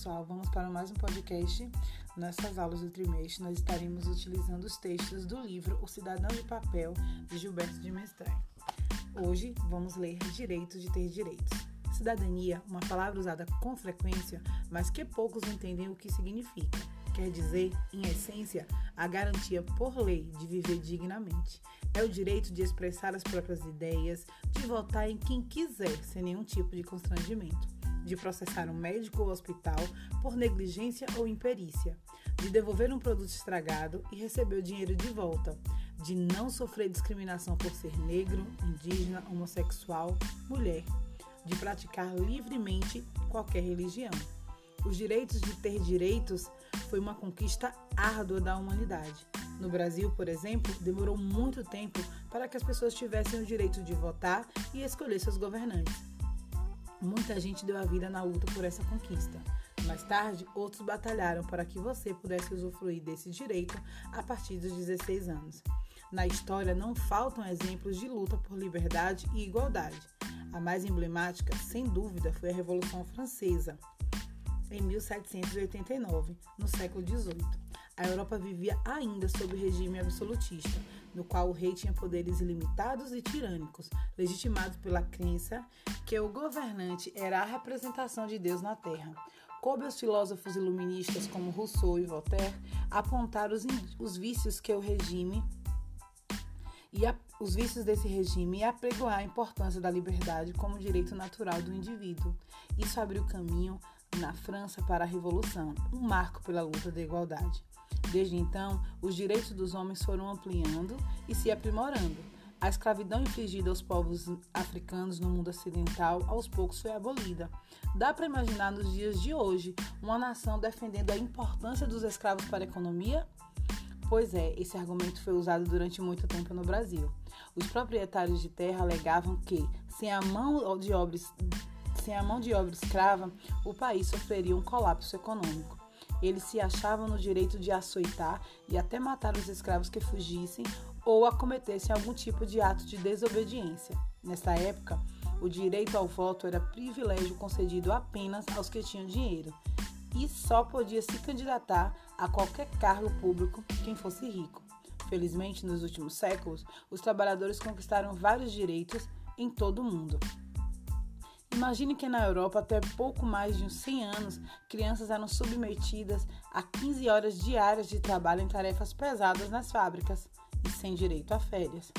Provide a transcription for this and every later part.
pessoal, vamos para mais um podcast. Nessas aulas do trimestre, nós estaremos utilizando os textos do livro O Cidadão de Papel, de Gilberto de Mestré. Hoje vamos ler Direito de Ter Direitos. Cidadania, uma palavra usada com frequência, mas que poucos entendem o que significa. Quer dizer, em essência, a garantia por lei de viver dignamente. É o direito de expressar as próprias ideias, de votar em quem quiser, sem nenhum tipo de constrangimento de processar um médico ou hospital por negligência ou imperícia, de devolver um produto estragado e receber o dinheiro de volta, de não sofrer discriminação por ser negro, indígena, homossexual, mulher, de praticar livremente qualquer religião. Os direitos de ter direitos foi uma conquista árdua da humanidade. No Brasil, por exemplo, demorou muito tempo para que as pessoas tivessem o direito de votar e escolher seus governantes. Muita gente deu a vida na luta por essa conquista. Mais tarde, outros batalharam para que você pudesse usufruir desse direito a partir dos 16 anos. Na história não faltam exemplos de luta por liberdade e igualdade. A mais emblemática, sem dúvida, foi a Revolução Francesa, em 1789, no século XVIII. A Europa vivia ainda sob regime absolutista, no qual o rei tinha poderes ilimitados e tirânicos, legitimados pela crença que o governante era a representação de Deus na terra. Coube aos filósofos iluministas como Rousseau e Voltaire apontar os, os vícios que o regime e a, os vícios desse regime e apregoar a importância da liberdade como direito natural do indivíduo. Isso abriu caminho na França para a Revolução, um marco pela luta da igualdade. Desde então, os direitos dos homens foram ampliando e se aprimorando. A escravidão infligida aos povos africanos no mundo ocidental aos poucos foi abolida. Dá para imaginar nos dias de hoje uma nação defendendo a importância dos escravos para a economia? Pois é, esse argumento foi usado durante muito tempo no Brasil. Os proprietários de terra alegavam que, sem a mão de obra, sem a mão de obra escrava, o país sofreria um colapso econômico. Eles se achavam no direito de açoitar e até matar os escravos que fugissem ou acometessem algum tipo de ato de desobediência. Nessa época, o direito ao voto era privilégio concedido apenas aos que tinham dinheiro e só podia se candidatar a qualquer cargo público quem fosse rico. Felizmente, nos últimos séculos, os trabalhadores conquistaram vários direitos em todo o mundo. Imagine que na Europa, até pouco mais de uns 100 anos, crianças eram submetidas a 15 horas diárias de trabalho em tarefas pesadas nas fábricas e sem direito a férias.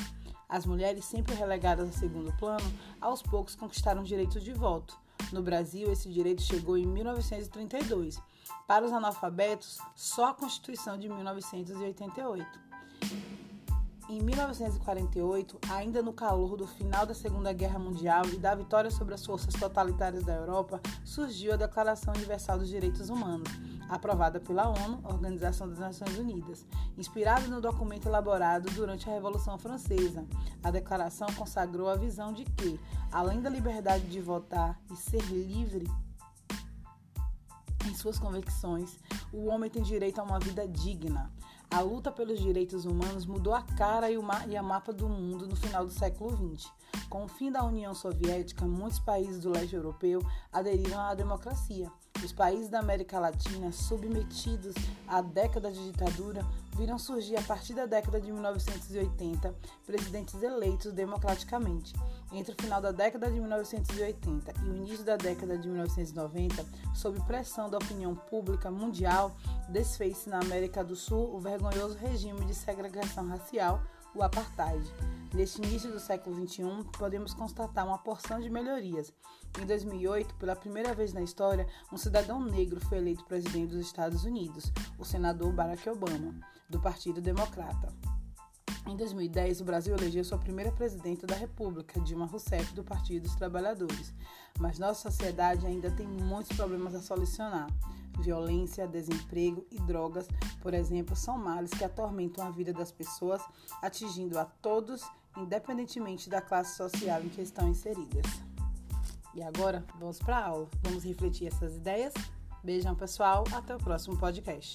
As mulheres, sempre relegadas a segundo plano, aos poucos conquistaram o direito de voto. No Brasil, esse direito chegou em 1932. Para os analfabetos, só a Constituição de 1988. Em 1948, ainda no calor do final da Segunda Guerra Mundial e da vitória sobre as forças totalitárias da Europa, surgiu a Declaração Universal dos Direitos Humanos, aprovada pela ONU, Organização das Nações Unidas, inspirada no documento elaborado durante a Revolução Francesa. A declaração consagrou a visão de que, além da liberdade de votar e ser livre em suas convicções, o homem tem direito a uma vida digna. A luta pelos direitos humanos mudou a cara e, ma e a mapa do mundo no final do século XX. Com o fim da União Soviética, muitos países do leste europeu aderiram à democracia. Os países da América Latina, submetidos à década de ditadura, viram surgir a partir da década de 1980 presidentes eleitos democraticamente. Entre o final da década de 1980 e o início da década de 1990, sob pressão da opinião pública mundial, desfez-se na América do Sul o vergonhoso regime de segregação racial, o apartheid. Neste início do século XXI, podemos constatar uma porção de melhorias. Em 2008, pela primeira vez na história, um cidadão negro foi eleito presidente dos Estados Unidos, o senador Barack Obama, do Partido Democrata. Em 2010, o Brasil elegeu sua primeira presidenta da República, Dilma Rousseff, do Partido dos Trabalhadores. Mas nossa sociedade ainda tem muitos problemas a solucionar. Violência, desemprego e drogas, por exemplo, são males que atormentam a vida das pessoas, atingindo a todos, independentemente da classe social em que estão inseridas. E agora, vamos para a aula. Vamos refletir essas ideias? Beijão, pessoal. Até o próximo podcast.